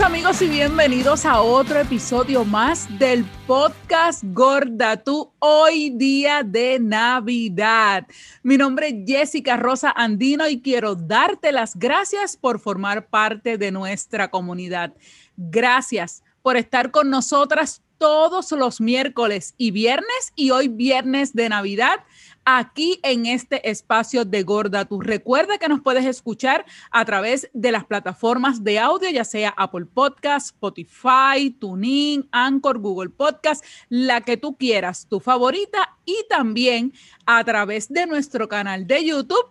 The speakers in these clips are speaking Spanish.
Amigos y bienvenidos a otro episodio más del podcast Gorda Tú, hoy día de Navidad. Mi nombre es Jessica Rosa Andino y quiero darte las gracias por formar parte de nuestra comunidad. Gracias por estar con nosotras todos los miércoles y viernes y hoy viernes de Navidad aquí en este espacio de Gorda. Tú recuerda que nos puedes escuchar a través de las plataformas de audio, ya sea Apple Podcast, Spotify, TuneIn, Anchor, Google Podcast, la que tú quieras, tu favorita, y también a través de nuestro canal de YouTube.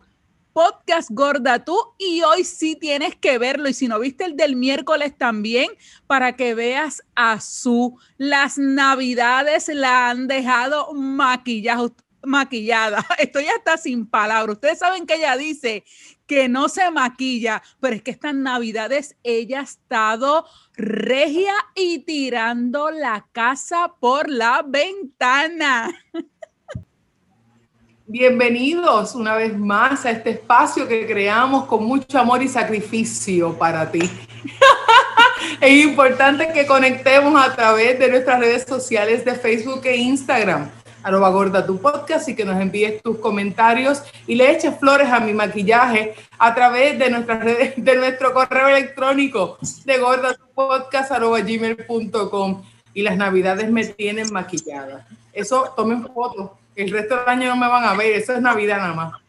Podcast Gorda tú y hoy sí tienes que verlo y si no viste el del miércoles también para que veas a su las navidades la han dejado maquillaje maquillada. Estoy hasta sin palabras. Ustedes saben que ella dice que no se maquilla, pero es que estas navidades ella ha estado regia y tirando la casa por la ventana. Bienvenidos una vez más a este espacio que creamos con mucho amor y sacrificio para ti. es importante que conectemos a través de nuestras redes sociales de Facebook e Instagram arroba gorda tu podcast y que nos envíes tus comentarios y le eches flores a mi maquillaje a través de nuestras redes, de nuestro correo electrónico de gorda tu podcast arroba gmail.com y las navidades me tienen maquillada. Eso tomen fotos, el resto del año no me van a ver, eso es navidad nada más.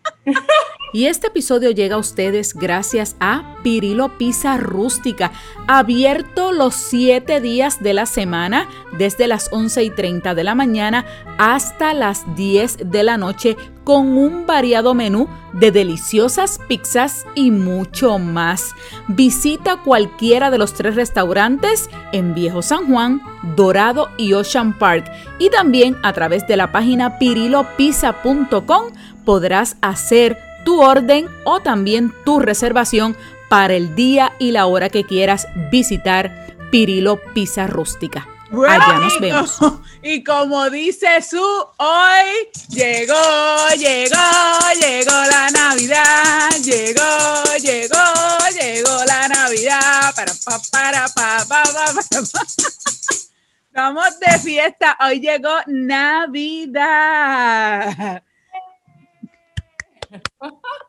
Y este episodio llega a ustedes gracias a Pirilo Pizza Rústica, abierto los 7 días de la semana, desde las 11 y 30 de la mañana hasta las 10 de la noche, con un variado menú de deliciosas pizzas y mucho más. Visita cualquiera de los tres restaurantes en Viejo San Juan, Dorado y Ocean Park. Y también a través de la página pirilopizza.com podrás hacer tu orden o también tu reservación para el día y la hora que quieras visitar Pirilo Pizza Rústica. Allá nos vemos. y como dice su, hoy llegó, llegó, llegó la Navidad, llegó, llegó, llegó la Navidad. Para, para, para, para, para, Vamos de fiesta, hoy llegó Navidad.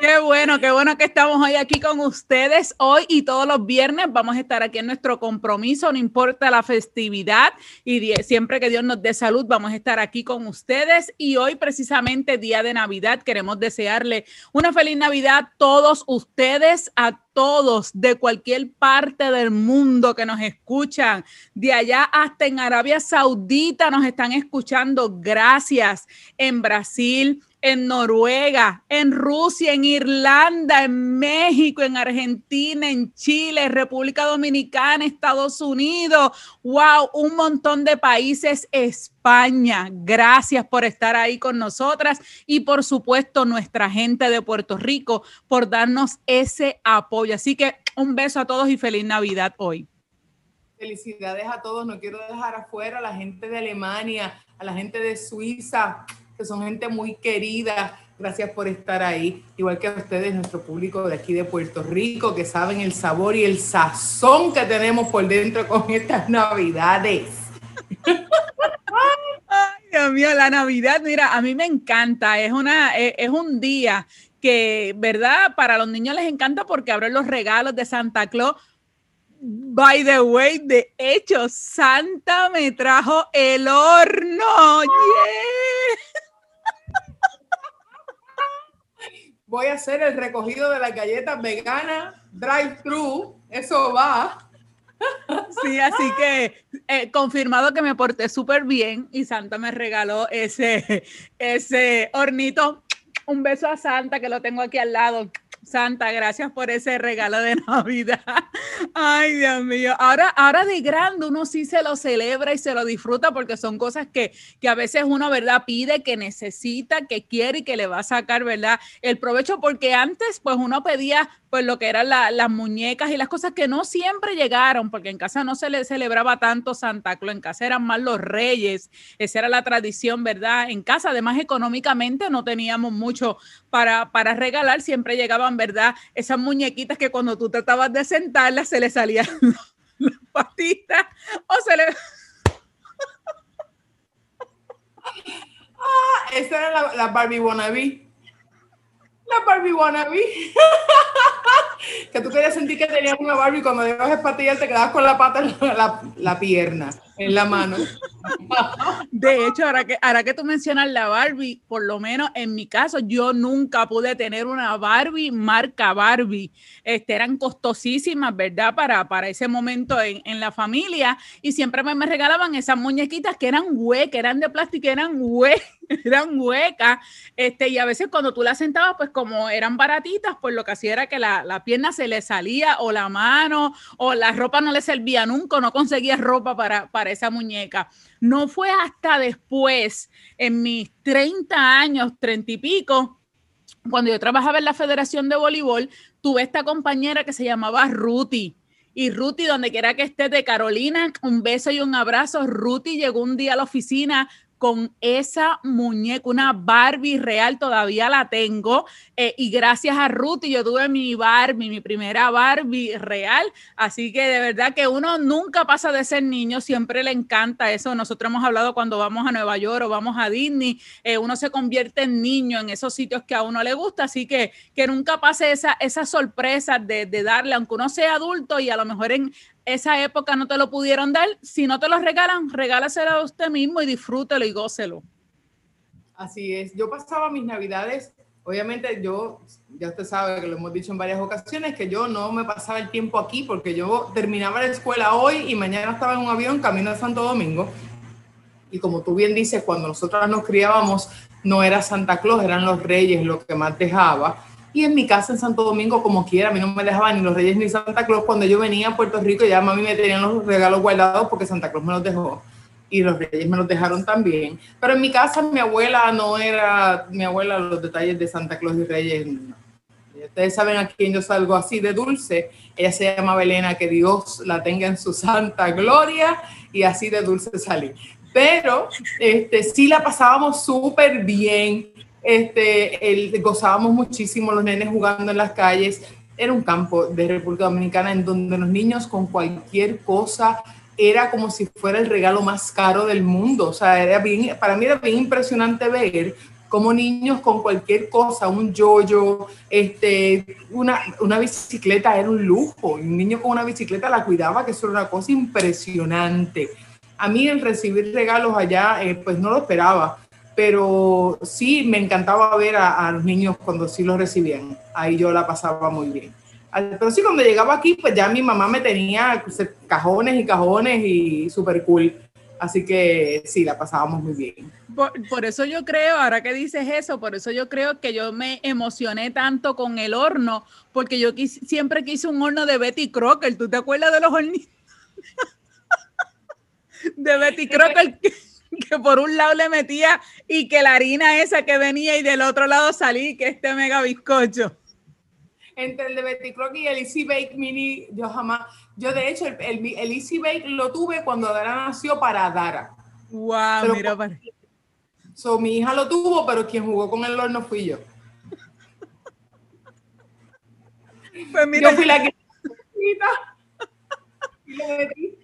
Qué bueno, qué bueno que estamos hoy aquí con ustedes. Hoy y todos los viernes vamos a estar aquí en nuestro compromiso, no importa la festividad y siempre que Dios nos dé salud, vamos a estar aquí con ustedes. Y hoy precisamente, día de Navidad, queremos desearle una feliz Navidad a todos ustedes, a todos de cualquier parte del mundo que nos escuchan, de allá hasta en Arabia Saudita nos están escuchando. Gracias. En Brasil en Noruega, en Rusia, en Irlanda, en México, en Argentina, en Chile, República Dominicana, Estados Unidos, wow, un montón de países, España. Gracias por estar ahí con nosotras y por supuesto nuestra gente de Puerto Rico por darnos ese apoyo. Así que un beso a todos y feliz Navidad hoy. Felicidades a todos, no quiero dejar afuera a la gente de Alemania, a la gente de Suiza, que son gente muy querida. Gracias por estar ahí, igual que a ustedes, nuestro público de aquí de Puerto Rico, que saben el sabor y el sazón que tenemos por dentro con estas navidades. Ay, Dios mío, la Navidad, mira, a mí me encanta, es, una, es, es un día que, ¿verdad? Para los niños les encanta porque abren los regalos de Santa Claus, By the way, de hecho, Santa me trajo el horno. Yeah voy a hacer el recogido de las galletas veganas, drive-thru, eso va. Sí, así que eh, confirmado que me porté súper bien y Santa me regaló ese, ese hornito. Un beso a Santa que lo tengo aquí al lado. Santa, gracias por ese regalo de Navidad. Ay, Dios mío. Ahora, ahora de grande uno sí se lo celebra y se lo disfruta porque son cosas que, que a veces uno, ¿verdad? Pide, que necesita, que quiere y que le va a sacar, ¿verdad? El provecho porque antes pues uno pedía pues lo que eran las muñecas y las cosas que no siempre llegaron, porque en casa no se le celebraba tanto Santa Claus, en casa eran más los reyes, esa era la tradición, ¿verdad? En casa, además económicamente no teníamos mucho para, para regalar, siempre llegaban, ¿verdad? Esas muñequitas que cuando tú tratabas de sentarlas se le salían las patitas o se le... ah, esa era la, la Barbie wannabe. La Barbie wannabe. que tú querías sentir que tenías una Barbie cuando ibas a te quedabas con la pata en la, la, pierna, en la mano. De hecho, ahora que, ahora que tú mencionas la Barbie, por lo menos en mi caso, yo nunca pude tener una Barbie marca Barbie. Este, eran costosísimas, ¿verdad? Para, para ese momento en, en la familia. Y siempre me, me regalaban esas muñequitas que eran huecas, eran de plástico, eran huecas eran huecas, este, y a veces cuando tú las sentabas, pues como eran baratitas, pues lo que hacía era que la, la, pierna se le salía o la mano o la ropa no le servía nunca, no conseguía ropa para, para esa muñeca. No fue hasta después, en mis 30 años, 30 y pico, cuando yo trabajaba en la Federación de Voleibol, tuve esta compañera que se llamaba Ruti. Y Ruti, donde quiera que esté de Carolina, un beso y un abrazo. Ruti llegó un día a la oficina con esa muñeca, una Barbie real, todavía la tengo. Eh, y gracias a Ruth, yo tuve mi Barbie, mi primera Barbie real. Así que de verdad que uno nunca pasa de ser niño, siempre le encanta eso. Nosotros hemos hablado cuando vamos a Nueva York o vamos a Disney, eh, uno se convierte en niño en esos sitios que a uno le gusta. Así que que nunca pase esa, esa sorpresa de, de darle, aunque uno sea adulto y a lo mejor en esa época no te lo pudieron dar, si no te lo regalan, regálaselo a usted mismo y disfrútelo y gócelo. Así es. Yo pasaba mis navidades, obviamente yo, ya usted sabe que lo hemos dicho en varias ocasiones, que yo no me pasaba el tiempo aquí porque yo terminaba la escuela hoy y mañana estaba en un avión camino a Santo Domingo. Y como tú bien dices, cuando nosotros nos criábamos, no era Santa Claus, eran los reyes lo que más dejaba. Y en mi casa en Santo Domingo, como quiera, a mí no me dejaban ni los Reyes ni Santa Claus. Cuando yo venía a Puerto Rico, ya mami me tenían los regalos guardados porque Santa Claus me los dejó y los Reyes me los dejaron también. Pero en mi casa, mi abuela no era, mi abuela, los detalles de Santa Claus y Reyes. Ustedes saben a quién yo salgo así de dulce. Ella se llama Belena, que Dios la tenga en su santa gloria y así de dulce salí. Pero este, sí la pasábamos súper bien este, el, gozábamos muchísimo los nenes jugando en las calles. Era un campo de República Dominicana en donde los niños con cualquier cosa era como si fuera el regalo más caro del mundo. O sea, era bien, para mí era bien impresionante ver como niños con cualquier cosa, un yoyo, este, una, una bicicleta era un lujo. Un niño con una bicicleta la cuidaba, que eso una cosa impresionante. A mí el recibir regalos allá, eh, pues no lo esperaba pero sí me encantaba ver a, los niños cuando sí los recibían. Ahí yo la pasaba muy bien. Pero sí, cuando llegaba aquí, pues ya mi mamá me tenía cajones y cajones y súper cool. Así que sí, la pasábamos muy bien. Por, eso yo creo, ahora que dices eso, por eso yo creo que yo me emocioné tanto con el horno, porque yo siempre quise un horno de Betty Crocker. ¿Tú te acuerdas de los hornitos? de Betty Crocker. que por un lado le metía y que la harina esa que venía y del otro lado salí, que este mega bizcocho. Entre el de Betty Crocker y el Easy Bake Mini, yo jamás, yo de hecho el, el, Easy Bake lo tuve cuando Dara nació para Dara. Wow, mira para. So, mi hija lo tuvo, pero quien jugó con el horno fui yo. Pues mira, yo fui la que y lo metí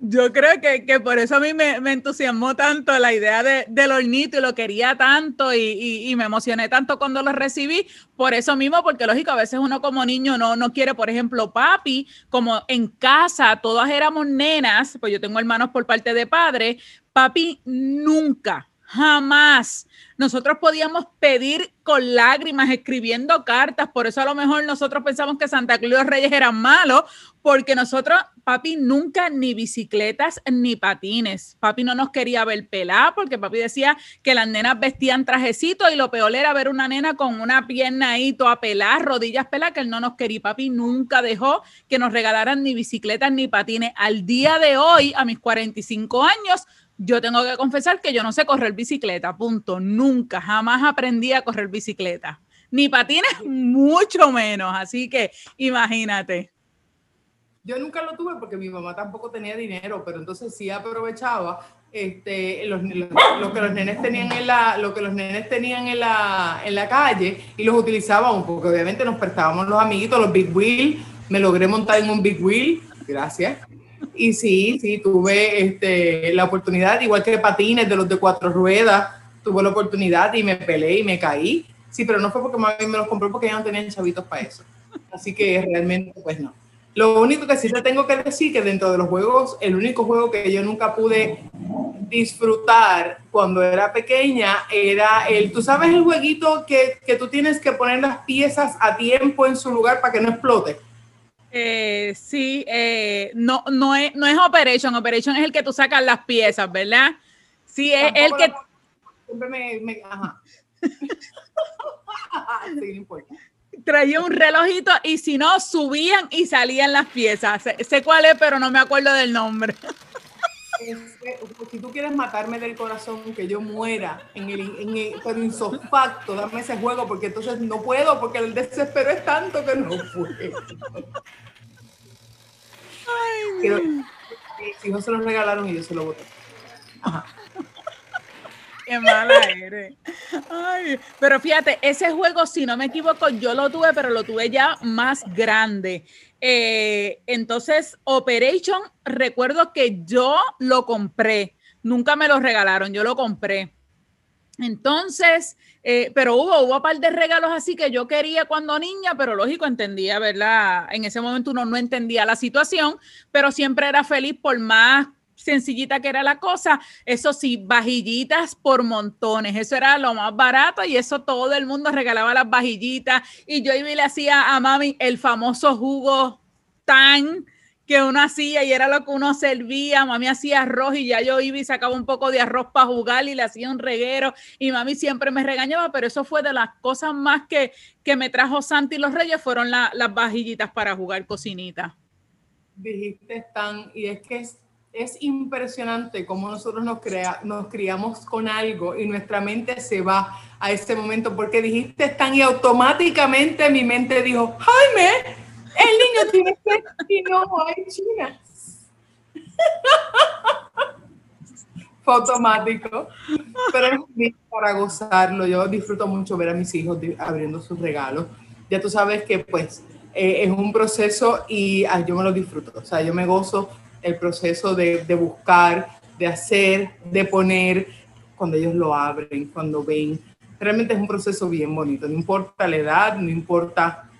yo creo que, que, por eso a mí me, me entusiasmó tanto la idea de, del hornito y lo quería tanto y, y, y, me emocioné tanto cuando lo recibí. Por eso mismo, porque lógico, a veces uno como niño no, no quiere, por ejemplo, papi, como en casa todas éramos nenas, pues yo tengo hermanos por parte de padre, papi nunca Jamás. Nosotros podíamos pedir con lágrimas, escribiendo cartas. Por eso a lo mejor nosotros pensamos que Santa Claus y los Reyes eran malos, porque nosotros, papi, nunca ni bicicletas ni patines. Papi no nos quería ver pelar, porque papi decía que las nenas vestían trajecitos y lo peor era ver una nena con una pierna ahí toda pelar, rodillas pelar, que él no nos quería. Papi nunca dejó que nos regalaran ni bicicletas ni patines. Al día de hoy, a mis 45 años, yo tengo que confesar que yo no sé correr bicicleta, punto. Nunca, jamás aprendí a correr bicicleta. ni patines, mucho menos. Así que imagínate. Yo nunca lo tuve porque mi mamá tampoco tenía dinero, pero entonces sí aprovechaba este, los, lo que los nenes tenían en la, lo que los nenes tenían en la, en la calle y los utilizábamos, porque obviamente nos prestábamos los amiguitos, los Big Wheel, me logré montar en un Big Wheel, gracias. Y sí, sí, tuve este, la oportunidad, igual que patines de los de cuatro ruedas, tuve la oportunidad y me peleé y me caí. Sí, pero no fue porque mami me los compró porque ya no tenían chavitos para eso. Así que realmente, pues no. Lo único que sí te tengo que decir que dentro de los juegos, el único juego que yo nunca pude disfrutar cuando era pequeña era el, tú sabes el jueguito que, que tú tienes que poner las piezas a tiempo en su lugar para que no explote. Eh, sí, eh, no, no, es, no es Operation, Operation es el que tú sacas las piezas, ¿verdad? Sí, es el que... Siempre me... ajá. sí, no importa traía un relojito y si no, subían y salían las piezas. Sé, cuál es, pero no me acuerdo del nombre. si tú quieres matarme del corazón, que yo muera en el, en el pero insofacto, dame ese juego, porque entonces no puedo, porque el desespero es tanto que no puedo. Ay, si no se lo regalaron y yo se lo boté. Ajá. Qué mala eres. Ay, pero fíjate, ese juego, si no me equivoco, yo lo tuve, pero lo tuve ya más grande. Eh, entonces, Operation, recuerdo que yo lo compré. Nunca me lo regalaron, yo lo compré. Entonces, eh, pero hubo, hubo un par de regalos así que yo quería cuando niña, pero lógico, entendía, ¿verdad? En ese momento uno no entendía la situación, pero siempre era feliz por más sencillita que era la cosa, eso sí, vajillitas por montones, eso era lo más barato y eso todo el mundo regalaba las vajillitas. Y yo y le hacía a mami el famoso jugo tan que uno hacía y era lo que uno servía, mami hacía arroz y ya yo iba y sacaba un poco de arroz para jugar y le hacía un reguero. Y mami siempre me regañaba, pero eso fue de las cosas más que, que me trajo Santi y los Reyes, fueron las vajillitas para jugar cocinita. Dijiste tan, y es que es impresionante cómo nosotros nos, crea, nos criamos con algo y nuestra mente se va a ese momento porque dijiste tan y automáticamente mi mente dijo, Jaime, el niño tiene que y no hay China. Fue automático, pero es para gozarlo. Yo disfruto mucho ver a mis hijos abriendo sus regalos. Ya tú sabes que pues eh, es un proceso y yo me lo disfruto. O sea, yo me gozo el proceso de, de, buscar, de hacer, de poner, cuando ellos lo abren, cuando ven. Realmente es un proceso bien bonito, no importa la edad, no importa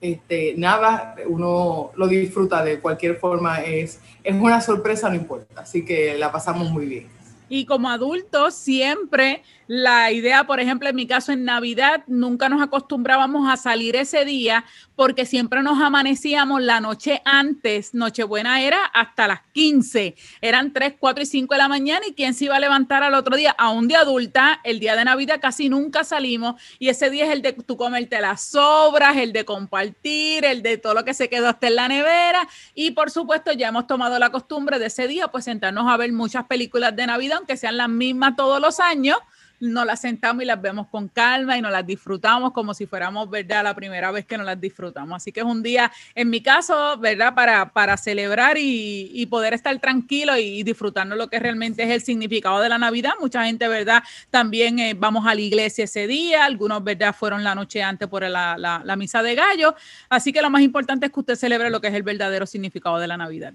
este, nada, uno lo disfruta de cualquier forma, es, es una sorpresa, no importa, así que la pasamos muy bien. Y como adultos, siempre la idea, por ejemplo, en mi caso en Navidad, nunca nos acostumbrábamos a salir ese día porque siempre nos amanecíamos la noche antes. Nochebuena era hasta las 15. Eran 3, 4 y 5 de la mañana y quién se iba a levantar al otro día. Aún de adulta, el día de Navidad casi nunca salimos y ese día es el de tú comerte las sobras, el de compartir, el de todo lo que se quedó hasta en la nevera y por supuesto ya hemos tomado la costumbre de ese día pues sentarnos a ver muchas películas de Navidad, aunque sean las mismas todos los años nos las sentamos y las vemos con calma y nos las disfrutamos como si fuéramos, ¿verdad?, la primera vez que nos las disfrutamos. Así que es un día, en mi caso, ¿verdad?, para, para celebrar y, poder estar tranquilo y, disfrutando lo que realmente es el significado de la Navidad. Mucha gente, ¿verdad?, también eh, vamos a la iglesia ese día, algunos, ¿verdad?, fueron la noche antes por la, la, la misa de gallo. Así que lo más importante es que usted celebre lo que es el verdadero significado de la Navidad.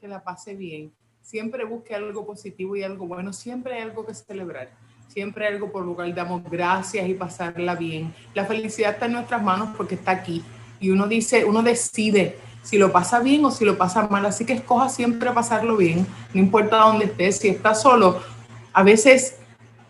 Que la pase bien siempre busque algo positivo y algo bueno, siempre hay algo que celebrar, siempre hay algo por lo cual damos gracias y pasarla bien. La felicidad está en nuestras manos porque está aquí. Y uno dice, uno decide si lo pasa bien o si lo pasa mal, así que escoja siempre pasarlo bien, no importa dónde estés, si estás solo, a veces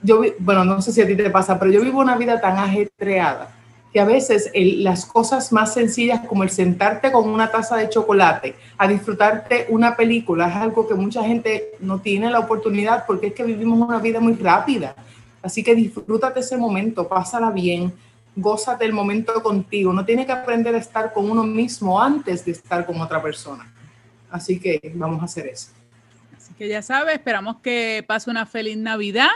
yo, bueno, no sé si a ti te pasa, pero yo vivo una vida tan ajetreada que a veces las cosas más sencillas como el sentarte con una taza de chocolate a disfrutarte una película es algo que mucha gente no tiene la oportunidad porque es que vivimos una vida muy rápida. Así que disfrútate ese momento, pásala bien, gózate el momento contigo. No tiene que aprender a estar con uno mismo antes de estar con otra persona. Así que vamos a hacer eso. Así que ya sabes, esperamos que pase una feliz Navidad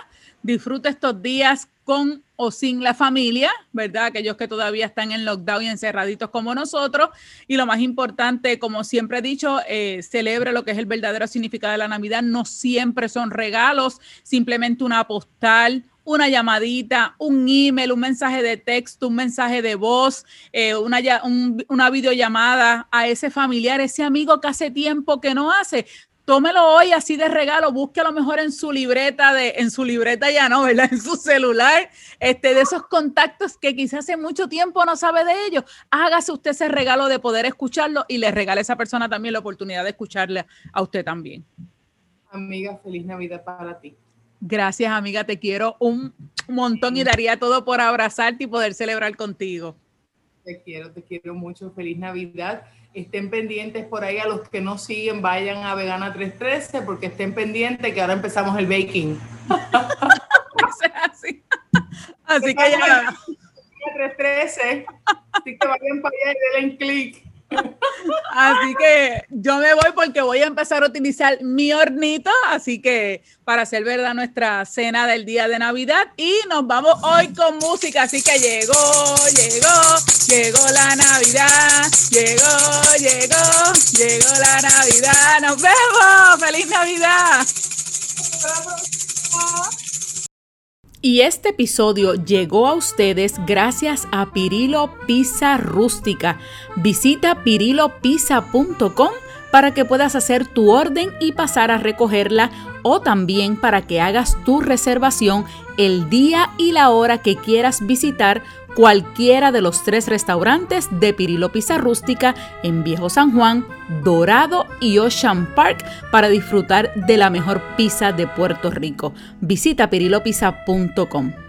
disfruta estos días con o sin la familia, ¿verdad? Aquellos que todavía están en lockdown y encerraditos como nosotros. Y lo más importante, como siempre he dicho, eh, celebre lo que es el verdadero significado de la Navidad. No siempre son regalos, simplemente una postal, una llamadita, un email, un mensaje de texto, un mensaje de voz, eh, una, una videollamada a ese familiar, ese amigo que hace tiempo que no hace tómelo hoy así de regalo, busque a lo mejor en su libreta de, en su libreta ya no, ¿verdad? En su celular, este, de esos contactos que quizás hace mucho tiempo no sabe de ellos. Hágase usted ese regalo de poder escucharlo y le regale a esa persona también la oportunidad de escucharle a usted también. Amiga, feliz Navidad para ti. Gracias, amiga, te quiero un montón y daría todo por abrazarte y poder celebrar contigo. Te quiero, te quiero mucho. Feliz Navidad estén pendientes por ahí a los que no siguen, vayan a Vegana 313 porque estén pendientes que ahora empezamos el baking. así, así que ya. 313, así que vayan para allá y denle clic. Así que yo me voy porque voy a empezar a utilizar mi hornito, así que para hacer verdad nuestra cena del día de Navidad. Y nos vamos hoy con música, así que llegó, llegó, llegó la Navidad, llegó, llegó, llegó la Navidad, nos vemos, feliz Navidad. Y este episodio llegó a ustedes gracias a Pirilo Pizza Rústica. Visita pirilopizza.com para que puedas hacer tu orden y pasar a recogerla o también para que hagas tu reservación el día y la hora que quieras visitar cualquiera de los tres restaurantes de Pirilo Pizza Rústica en Viejo San Juan, Dorado y Ocean Park para disfrutar de la mejor pizza de Puerto Rico. Visita pirilopizza.com.